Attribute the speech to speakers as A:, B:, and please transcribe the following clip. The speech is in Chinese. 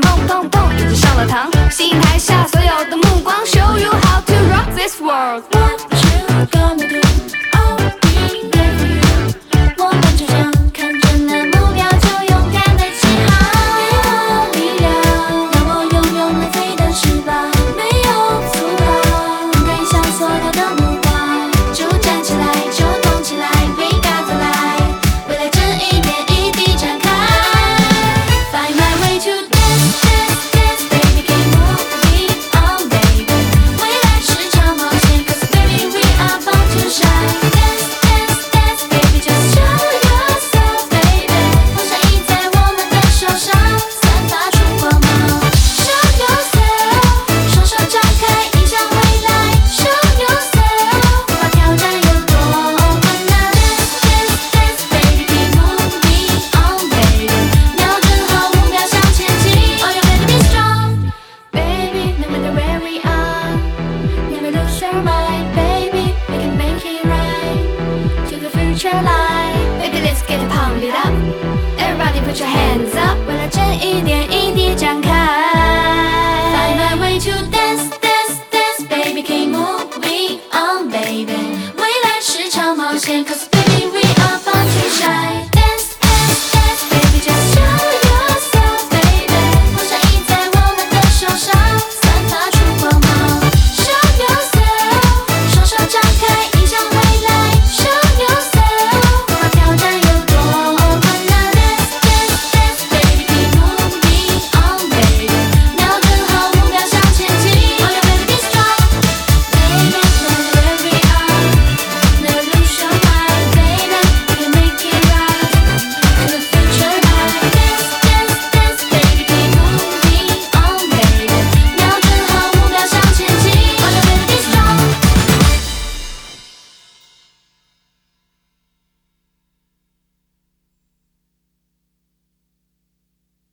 A: 方，子弹砰砰砰已经上了膛，吸引台下所有的目光，Show you how to rock this world。
B: we are.